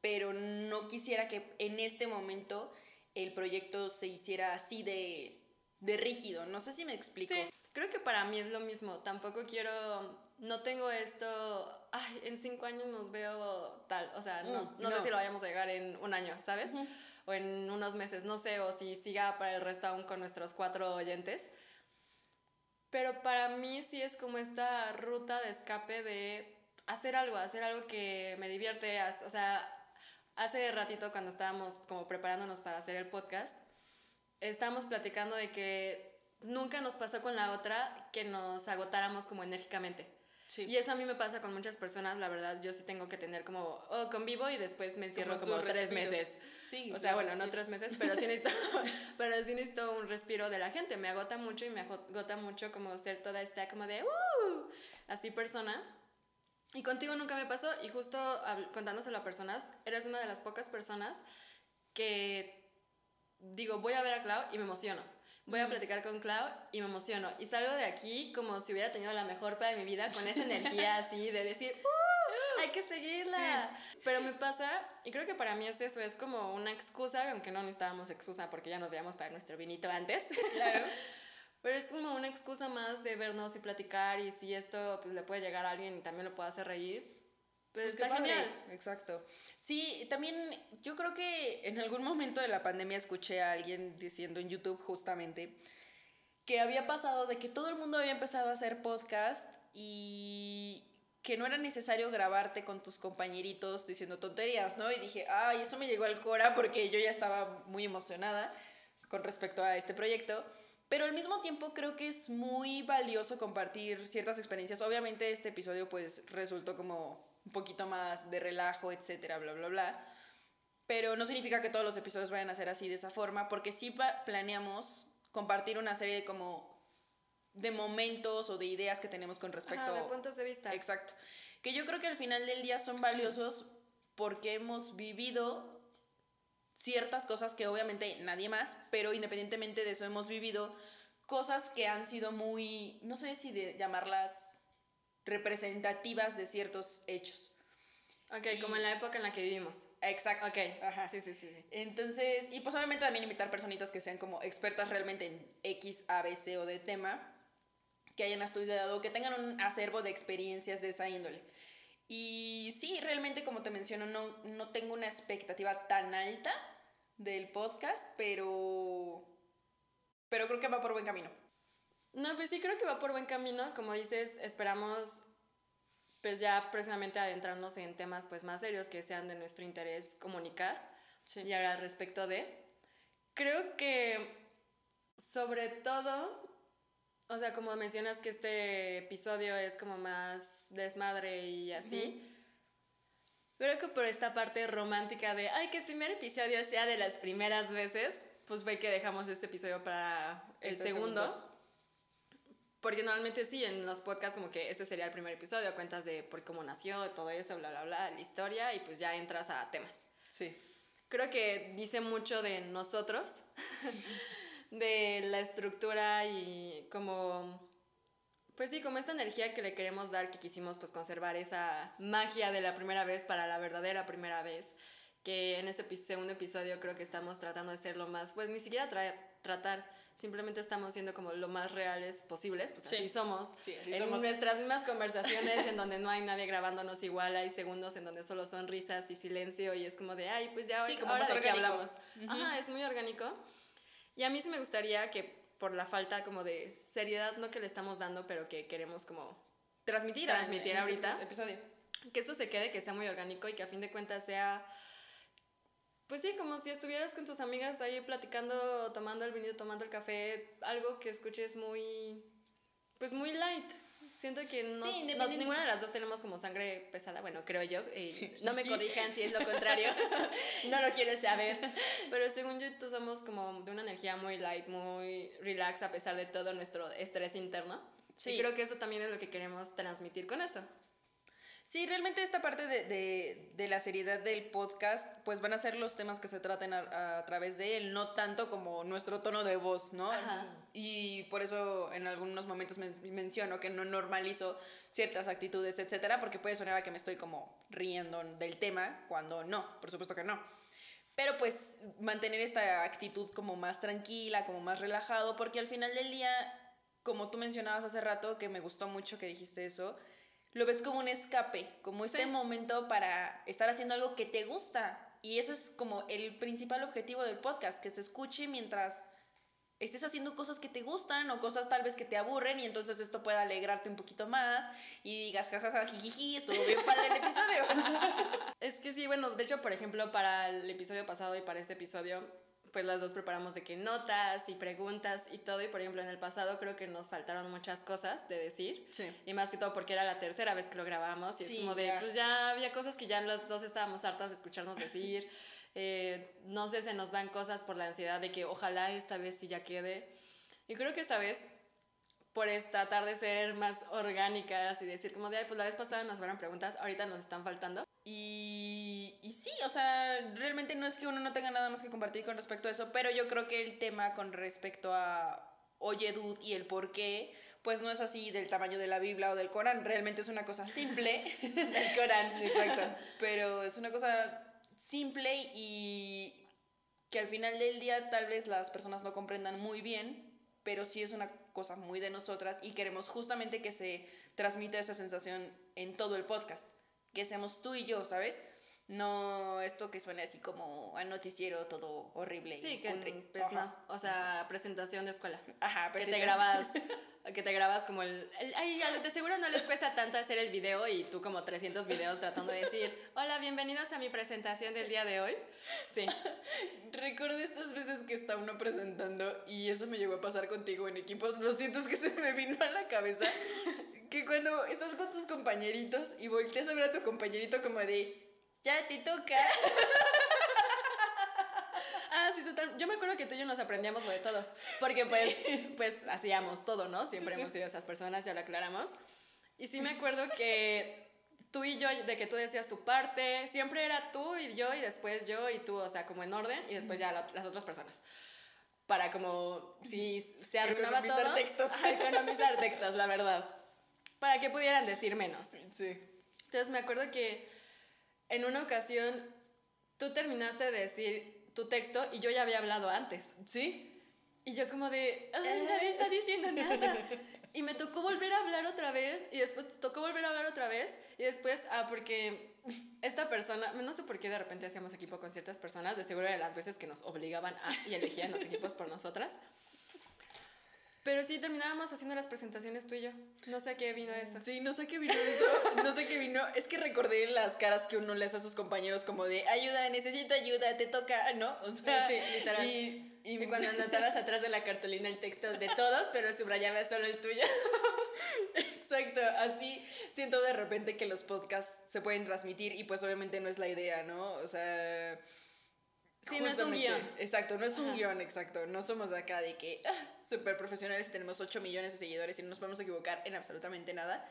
pero no quisiera que en este momento el proyecto se hiciera así de, de rígido. No sé si me explico. Sí, creo que para mí es lo mismo. Tampoco quiero, no tengo esto, ay, en cinco años nos veo tal. O sea, no, Mm, no, sé si lo vayamos a llegar en un año, ¿sabes? O en unos meses, no sé, o si siga para el resto aún con nuestros cuatro oyentes. Pero para mí sí es como esta ruta de escape de hacer algo, hacer algo que me divierte. O sea, hace ratito cuando estábamos como preparándonos para hacer el podcast, estábamos platicando de que nunca nos pasó con la otra que nos agotáramos como enérgicamente. Sí. Y eso a mí me pasa con muchas personas, la verdad, yo sí tengo que tener como, oh, convivo y después me encierro Como tres respiros. meses. Sí, O sea, bueno, no tres meses, pero sí necesito, pero sí necesito un respiro de la gente. Me agota mucho y me agota mucho como ser toda esta como de, uh, así persona. Y contigo nunca me pasó y justo contándoselo a personas, eres una de las pocas personas que digo, voy a ver a Clau y me emociono. Voy a platicar con Clau y me emociono. Y salgo de aquí como si hubiera tenido la mejor peda de mi vida con esa energía así de decir, ¡Uh! Hay que seguirla. Pero me pasa, y creo que para mí es eso, es como una excusa, aunque no necesitábamos excusa porque ya nos veíamos para nuestro vinito antes. Claro. Pero es como una excusa más de vernos y platicar y si esto pues, le puede llegar a alguien y también lo puede hacer reír, pues, Pues está genial. Exacto. Sí, también yo creo que en algún momento de la pandemia escuché a alguien diciendo en YouTube justamente que había pasado de que todo el mundo había empezado a hacer podcast y que no era necesario grabarte con tus compañeritos diciendo tonterías, ¿no? Y dije, ay, eso me llegó al cora porque yo ya estaba muy emocionada con respecto a este proyecto. Pero al mismo tiempo creo que es muy valioso compartir ciertas experiencias. Obviamente este episodio pues resultó como un poquito más de relajo, etcétera, bla, bla, bla. Pero no significa que todos los episodios vayan a ser así de esa forma, porque sí planeamos compartir una serie de como de momentos o de ideas que tenemos con respecto de puntos de vista. Exacto. Que yo creo que al final del día son valiosos porque hemos vivido ciertas cosas que obviamente nadie más, pero independientemente de eso hemos vivido cosas que han sido muy, no sé si de llamarlas representativas de ciertos hechos. Ok, como en la época en la que vivimos. Exacto. Ok, Ajá. Sí, sí, sí, sí. Entonces, y pues obviamente también invitar personitas que sean como expertas realmente en X, A, B, C o de tema, que hayan estudiado, que tengan un acervo de experiencias de esa índole. Y sí, realmente como te menciono, no, no tengo una expectativa tan alta del podcast, pero, pero creo que va por buen camino. No, pues sí creo que va por buen camino. Como dices, esperamos pues ya próximamente adentrarnos en temas pues más serios que sean de nuestro interés comunicar y hablar al respecto de. Creo que sobre todo, o sea, como mencionas que este episodio es como más desmadre y así, Creo que por esta parte romántica de, ay, que el primer episodio sea de las primeras veces, pues fue que dejamos este episodio para el este segundo. Porque normalmente sí, en los podcasts como que este sería el primer episodio, cuentas de por cómo nació, todo eso, bla, bla, bla, la historia, y pues ya entras a temas. Sí. Creo que dice mucho de nosotros, de la estructura y como pues sí, como esta energía que le queremos dar, que quisimos pues conservar esa magia de la primera vez para la verdadera primera vez, que en este segundo episodio creo que estamos tratando de ser lo más, pues ni siquiera tratar, simplemente estamos siendo como lo más reales posibles, pues así somos. en nuestras mismas conversaciones en donde no hay nadie grabándonos igual, hay segundos en donde solo son risas y silencio y es como de, ay, pues ya como ahora de qué hablamos. Ajá, es muy orgánico. Y a mí sí me gustaría que por la falta como de seriedad, no que le estamos dando, pero que queremos como transmitir, transmitir este ahorita. episodio. Que eso se quede, que sea muy orgánico y que a fin de cuentas sea, pues sí, como si estuvieras con tus amigas ahí platicando, tomando el vino, tomando el café, algo que escuches muy, pues muy light. Siento que no, ninguna de las dos tenemos como sangre pesada, bueno, creo yo. Eh, no me corrijan si es lo contrario. no lo quieres saber. Pero según yo, tú somos como de una energía muy light, muy relax a pesar de todo nuestro estrés interno. Sí. Y creo que eso también es lo que queremos transmitir con eso. Sí, realmente esta parte de, de, de, la seriedad del podcast, pues van a ser los temas que se traten a, a, través de él, no tanto como nuestro tono de voz, ¿no? Ajá. Y por eso en algunos momentos menciono que no normalizo ciertas actitudes, etcétera, porque puede sonar a que me estoy como riendo del tema, cuando no, por supuesto que no. Pero pues mantener esta actitud como más tranquila, como más relajado, porque al final del día, como tú mencionabas hace rato, que me gustó mucho que dijiste eso, lo ves como un escape, como este momento para estar haciendo algo que te gusta. Y ese es como el principal objetivo del podcast, que se escuche mientras estés haciendo cosas que te gustan o cosas tal vez que te aburren y entonces esto pueda alegrarte un poquito más y digas jajaja jijiji, estuvo bien padre el episodio. es que sí, bueno, de hecho, por ejemplo, para el episodio pasado y para este episodio pues las dos preparamos de que notas y preguntas y todo. Y por ejemplo, en el pasado creo que nos faltaron muchas cosas de decir. Sí. Y más que todo porque era la tercera vez que lo grabamos. Y es como de, pues ya había cosas que ya los dos estábamos hartas de escucharnos decir. Eh, no sé, se nos van cosas por la ansiedad de que ojalá esta vez sí ya quede. Y creo que esta vez, por tratar de ser más orgánicas y decir como de, Ay, pues la vez pasada nos fueron preguntas, ahorita nos están faltando. Y, y sí, o sea, realmente no es que uno no tenga nada más que compartir con respecto a eso, pero yo creo que el tema con respecto a Oye Dud y el por qué, pues no es así del tamaño de la Biblia o del Corán, realmente es una cosa simple. del Corán, exacto. Pero es una cosa simple y que al final del día tal vez las personas no comprendan muy bien, pero sí es una cosa muy de nosotras y queremos justamente que se transmita esa sensación en todo el podcast que seamos tú y yo, ¿sabes? No esto que suena así como a noticiero todo horrible. y Sí, que cutre. pues no, o sea, presentación de escuela. Ajá, Que te grabas, que te grabas como el, el- ay, de seguro no les cuesta tanto hacer el video y tú como 300 videos tratando de decir, hola, bienvenidos a mi presentación del día de hoy. Sí, Recuerdo estas veces que está uno presentando y eso me llegó a pasar contigo en equipos. Lo siento, es que se me vino a la cabeza que cuando estás con tus compañeritos y volteas a ver a tu compañerito como de, ya te toca. Ah, sí, total. Yo me acuerdo que tú y yo nos aprendíamos lo de todos. Porque pues, pues hacíamos todo, ¿no? Siempre hemos sido esas personas, ya lo aclaramos. Y sí me acuerdo que tú y yo, de que tú decías tu parte, siempre era tú y yo y después yo y tú, o sea, como en orden y después ya la- las otras personas. Para como, si se arruinaba Economizar todo. textos. economizar textos, la verdad. Para que pudieran decir menos. Sí. Entonces me acuerdo que en una ocasión tú terminaste de decir tu texto y yo ya había hablado antes. ¿Sí? Y yo como de, "Ay, nadie está diciendo nada. Y me tocó volver a hablar otra vez y después te tocó volver a hablar otra vez y después, ah, porque esta persona, no sé por qué de repente hacíamos equipo con ciertas personas, de seguro de las veces que nos obligaban a y elegían los equipos por nosotras. Pero sí, terminábamos haciendo las presentaciones tú y yo. No sé qué vino eso. Sí, no sé qué vino eso, no sé qué vino. Es que recordé las caras que uno le hace a sus compañeros como de, ayuda, necesito ayuda, te toca, ¿no? O sea, Sí, literal. Y, y- Y cuando anotabas atrás de la cartulina el texto de todos, pero subrayabas solo el tuyo. Exacto, así siento de repente que los podcasts se pueden transmitir y pues obviamente no es la idea, ¿no? O sea... Sí, no es un guion. Exacto, no es un Ajá. guion, exacto. No somos de acá de que ah, súper profesionales y tenemos 8 millones de seguidores y no nos podemos equivocar en absolutamente nada.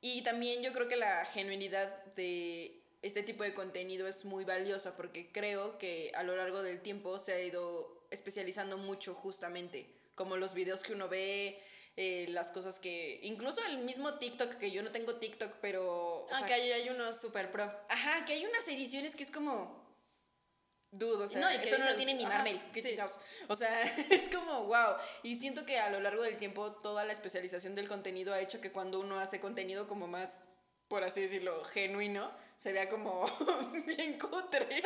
Y también yo creo que la genuinidad de este tipo de contenido es muy valiosa porque creo que a lo largo del tiempo se ha ido especializando mucho justamente, como los videos que uno ve, eh, las cosas que, incluso el mismo TikTok, que yo no tengo TikTok, pero... sea, ahí hay unos super pro. Ajá, que hay unas ediciones que es como... Dudo, o sea, No, y que eso no lo tiene ni ajá, Marvel, qué sí. chingados. O sea, es como wow. Y siento que a lo largo del tiempo toda la especialización del contenido ha hecho que cuando uno hace contenido como más, por así decirlo, genuino, se vea como bien cutre.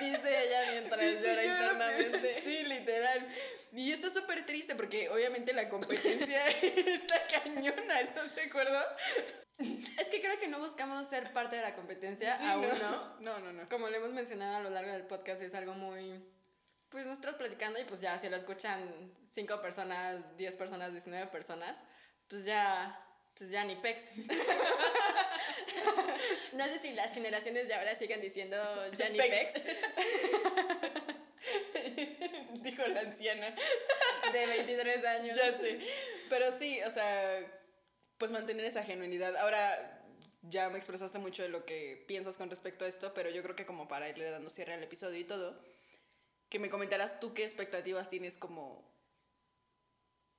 Dice ella mientras Sí, llora internamente. Sí, literal. Y está súper triste porque obviamente la competencia está cañona, ¿estás de acuerdo? Es que creo que no buscamos ser parte de la competencia Sí, aún, no. ¿no? No, no, no. Como lo hemos mencionado a lo largo del podcast, es algo muy. Pues nosotros platicando y pues ya si lo escuchan 5 personas, 10 personas, 19 personas, pues ya. Pues ya ni pex. no sé si las generaciones de ahora sigan diciendo ya ni Pex. pex. Dijo la anciana. De 23 años. Ya sé. Pero sí, o sea, pues mantener esa genuinidad. Ahora ya me expresaste mucho de lo que piensas con respecto a esto, pero yo creo que como para irle dando cierre al episodio y todo, que me comentaras tú qué expectativas tienes como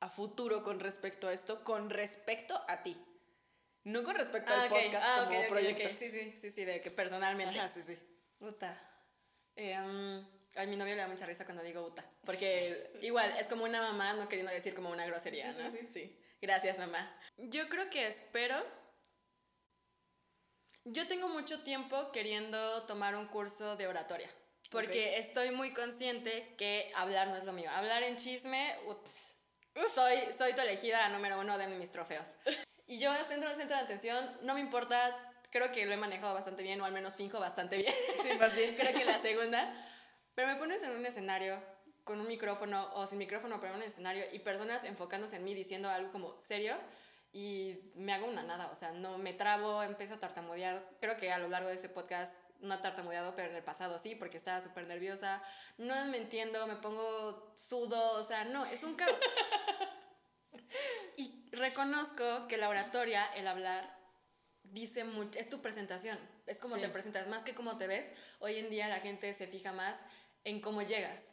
a futuro con respecto a esto, con respecto a ti. No con respecto Ah, al ok. podcast Ah, como proyecto. ok. Sí, sí, sí, sí, de que personalmente. Ajá, sí, sí. Uta. Eh, um, a mi novio le da mucha risa cuando digo Uta. Porque igual, es como una mamá no queriendo decir como una grosería, Sí, ¿no? sí, sí. Gracias, mamá. Yo creo que espero. Yo tengo mucho tiempo queriendo tomar un curso de oratoria. Porque estoy muy consciente que hablar no es lo mío. Hablar en chisme, uts, soy, soy tu elegida número uno de mis trofeos. Y yo centro, centro de atención, no me importa. Creo que lo he manejado bastante bien, o al menos finjo bastante bien. Sí, más bien. Creo que la segunda. Pero me pones en un escenario con un micrófono o sin micrófono, pero en un escenario y personas enfocándose en mí diciendo algo como serio y me hago una nada, o sea, no me trabo, empiezo a tartamudear. Creo que a lo largo de ese podcast no he tartamudeado, pero en el pasado sí, porque estaba súper nerviosa. No me entiendo, me pongo sudo, o sea, no, es un caos. Y reconozco que la oratoria, el hablar, dice mucho, es tu presentación, es como Sí. te presentas, más que cómo te ves. Hoy en día la gente se fija más en cómo llegas.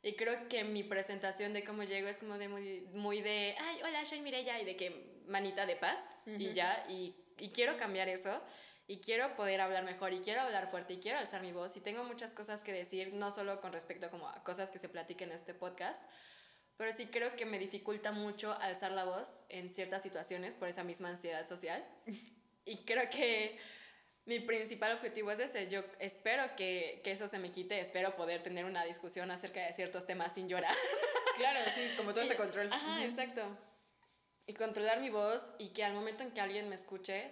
Y creo que mi presentación de cómo llego es como de muy, muy de, ay, hola, soy Mireya, y de que manita de paz, y ya, y, y quiero cambiar eso, y quiero poder hablar mejor, y quiero hablar fuerte, y quiero alzar mi voz, y tengo muchas cosas que decir, no solo con respecto como a cosas que se platiquen en este podcast, pero sí creo que me dificulta mucho alzar la voz en ciertas situaciones por esa misma ansiedad social. y creo que mi principal objetivo es ese. Yo espero que, que, eso se me quite, espero poder tener una discusión acerca de ciertos temas sin llorar. Claro, sí, como todo este control. Ajá, exacto. Y controlar mi voz y que al momento en que alguien me escuche,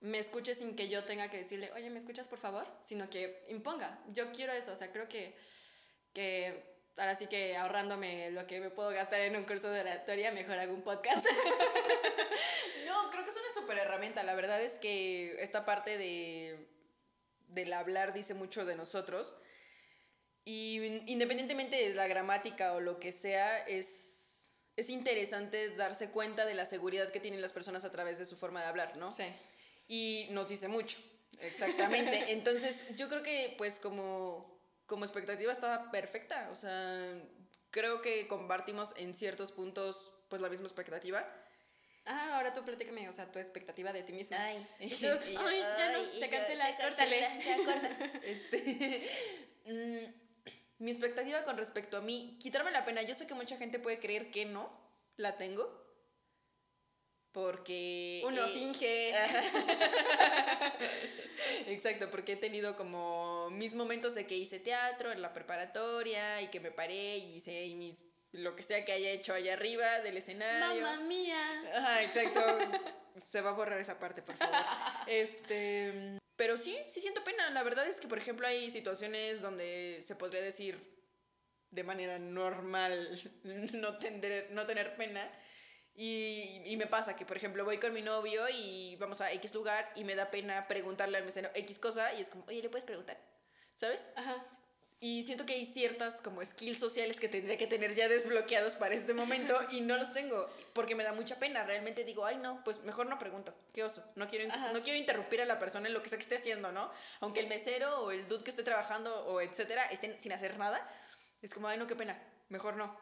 me escuche sin que yo tenga que decirle, oye, ¿me escuchas por favor? Sino que imponga. Yo quiero eso, o sea, creo que, que ahora sí que ahorrándome lo que me puedo gastar en un curso de oratoria, mejor hago un podcast. no, creo que es una super herramienta. La verdad es que esta parte de del hablar dice mucho de nosotros. Y independientemente de la gramática o lo que sea, es, es interesante darse cuenta de la seguridad que tienen las personas a través de su forma de hablar, ¿no? Sí. Y nos dice mucho, exactamente. Entonces, yo creo que pues como, como expectativa estaba perfecta. O sea, creo que compartimos en ciertos puntos pues la misma expectativa. Ah, ahora tú platícame, o sea, tu expectativa de ti misma. Ay, y tú, ay, ya no, se cancela, córtale. Ya, corta. este, mm, mi expectativa con respecto a mí, quitarme la pena, yo sé que mucha gente puede creer que no la tengo. Porque... Uno eh, finge. Exacto, porque he tenido como mis momentos de que hice teatro en la preparatoria y que me paré y hice mis lo que sea que haya hecho allá arriba del escenario. Mamma mía. Ajá, exacto. Se va a borrar esa parte, por favor. Este, pero sí, sí siento pena. La verdad es que, por ejemplo, hay situaciones donde se podría decir de manera normal no, tender, no tener pena. Y, y, me pasa que, por ejemplo, voy con mi novio y vamos a X lugar y me da pena preguntarle al mesero X cosa y es como, oye, ¿le puedes preguntar? ¿Sabes? Ajá. Y siento que hay ciertas como skills sociales que tendría que tener ya desbloqueados para este momento y no los tengo porque me da mucha pena. Realmente digo, ay no, pues mejor no pregunto. Qué oso. No quiero, no quiero interrumpir a la persona en lo que sea que esté haciendo, ¿no? Aunque el mesero o el dude que esté trabajando o etcétera estén sin hacer nada. Es como, ay no, qué pena. Mejor no.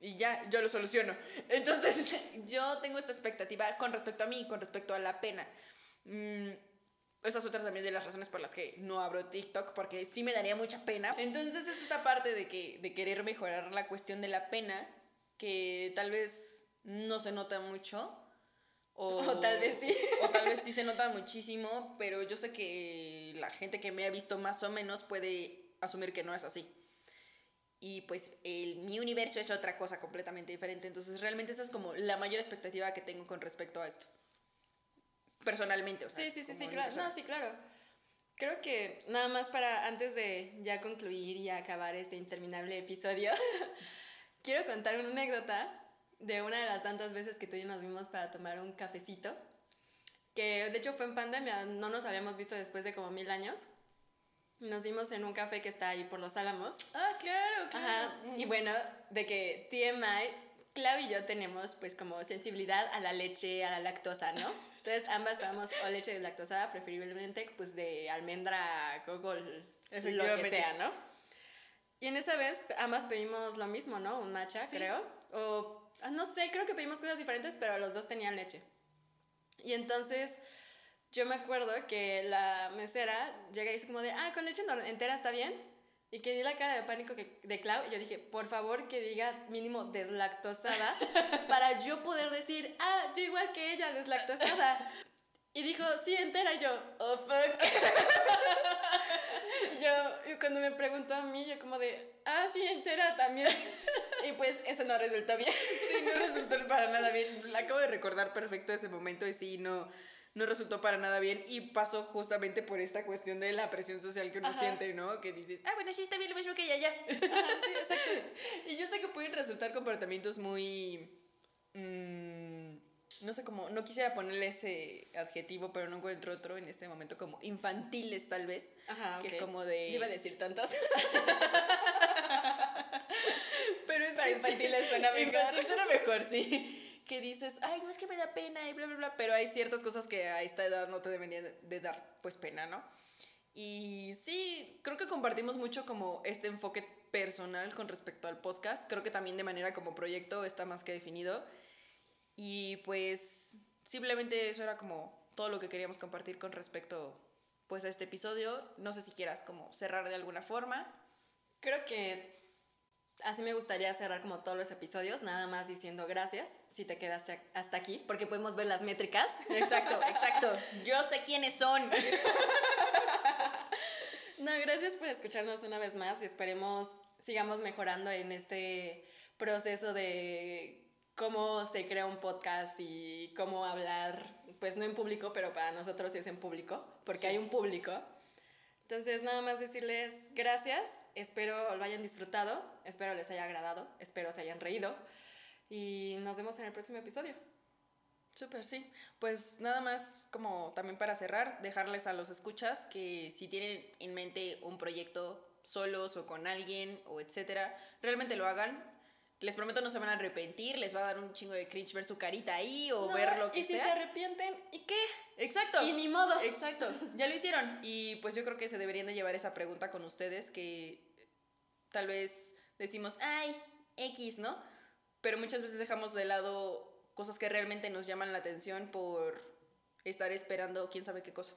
Y ya, yo lo soluciono. Entonces, yo tengo esta expectativa con respecto a mí, con respecto a la pena. Mm, esa es otra también de las razones por las que no abro TikTok, porque sí me daría mucha pena. Entonces es esta parte de, que, de querer mejorar la cuestión de la pena, que tal vez no se nota mucho. O, o, tal vez sí. O tal vez sí se nota muchísimo, pero yo sé que la gente que me ha visto más o menos puede asumir que no es así. Y pues el, mi universo es otra cosa completamente diferente. Entonces realmente esa es como la mayor expectativa que tengo con respecto a esto personalmente. O sea, sí, sí, sí, sí, claro. No, sí, claro. Creo que nada más para antes de ya concluir y acabar este interminable episodio, quiero contar una anécdota de una de las tantas veces que tú y yo nos vimos para tomar un cafecito, que de hecho fue en pandemia, no nos habíamos visto después de como mil años. Nos vimos en un café que está ahí por los Álamos. Ah, claro, claro. Ajá. Y bueno, de que TMI, Clau y yo tenemos pues como sensibilidad a la leche, a la lactosa, ¿no? Entonces ambas tomamos o leche deslactosada, preferiblemente pues de almendra, coco, lo que sea, ¿no? Y en esa vez ambas pedimos lo mismo, ¿no? Un matcha, creo. O ah, no sé, creo que pedimos cosas diferentes, pero los dos tenían leche. Y entonces yo me acuerdo que la mesera llega y dice como de, ah, con leche entera está bien. Y que di la cara de pánico que, de Clau y yo dije, por favor que diga mínimo deslactosada para yo poder decir, ah, yo igual que ella, deslactosada. Y dijo, sí, entera. Y yo, oh, fuck. y yo, y cuando me preguntó a mí, yo como de, ah, sí, entera también. y pues eso no resultó bien. sí, no resultó para nada bien. La acabo de recordar perfecto ese momento y sí, no no resultó para nada bien y pasó justamente por esta cuestión de la presión social que uno siente, ¿no? Que dices, ah, bueno, sí, está bien lo mismo que ella ya. sí, exacto. y yo sé que pueden resultar comportamientos muy... Mm, no sé cómo, no quisiera ponerle ese adjetivo, pero no encuentro otro en este momento, como infantiles tal vez. Ajá, Que es como de... Yo iba a decir tantos. pero es... Para infantiles suena mejor. Infantil suena mejor, sí que dices, ay, no es que me da pena y bla, bla, bla, pero hay ciertas cosas que a esta edad no te deberían de dar, pues, pena, ¿no? Y sí, creo que compartimos mucho como este enfoque personal con respecto al podcast. Creo que también de manera como proyecto está más que definido. Y pues simplemente eso era como todo lo que queríamos compartir con respecto pues a este episodio. No sé si quieras como cerrar de alguna forma. Creo que Así me gustaría cerrar como todos los episodios, nada más diciendo gracias si te quedaste hasta aquí, porque podemos ver las métricas. Exacto, exacto. Yo sé quiénes son. No, gracias por escucharnos una vez más y esperemos sigamos mejorando en este proceso de cómo se crea un podcast y cómo hablar, pues no en público, pero para nosotros sí es en público, porque hay un público. Entonces, nada más decirles gracias, espero lo hayan disfrutado, espero les haya agradado, espero se hayan reído y nos vemos en el próximo episodio. Súper, sí. Pues nada más como también para cerrar, dejarles a los escuchas que si tienen en mente un proyecto solos o con alguien o etcétera, realmente lo hagan. Les prometo no se van a arrepentir, les va a dar un chingo de cringe ver su carita ahí o ver lo que y si sea. se arrepienten, ¿y qué? Exacto. Y ni modo. Exacto. Ya lo hicieron. Y pues yo creo que se deberían de llevar esa pregunta con ustedes que tal vez decimos, ay, X, ¿no? Pero muchas veces dejamos de lado cosas que realmente nos llaman la atención por estar esperando quién sabe qué cosa.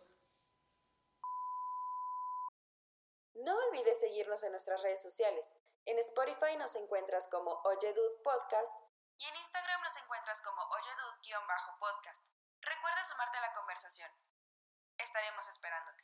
No olvides seguirnos en nuestras redes sociales. En Spotify nos encuentras como Oyedud Podcast y en Instagram nos encuentras como Oyedud-podcast. Recuerda sumarte a la conversación. Estaremos esperándote.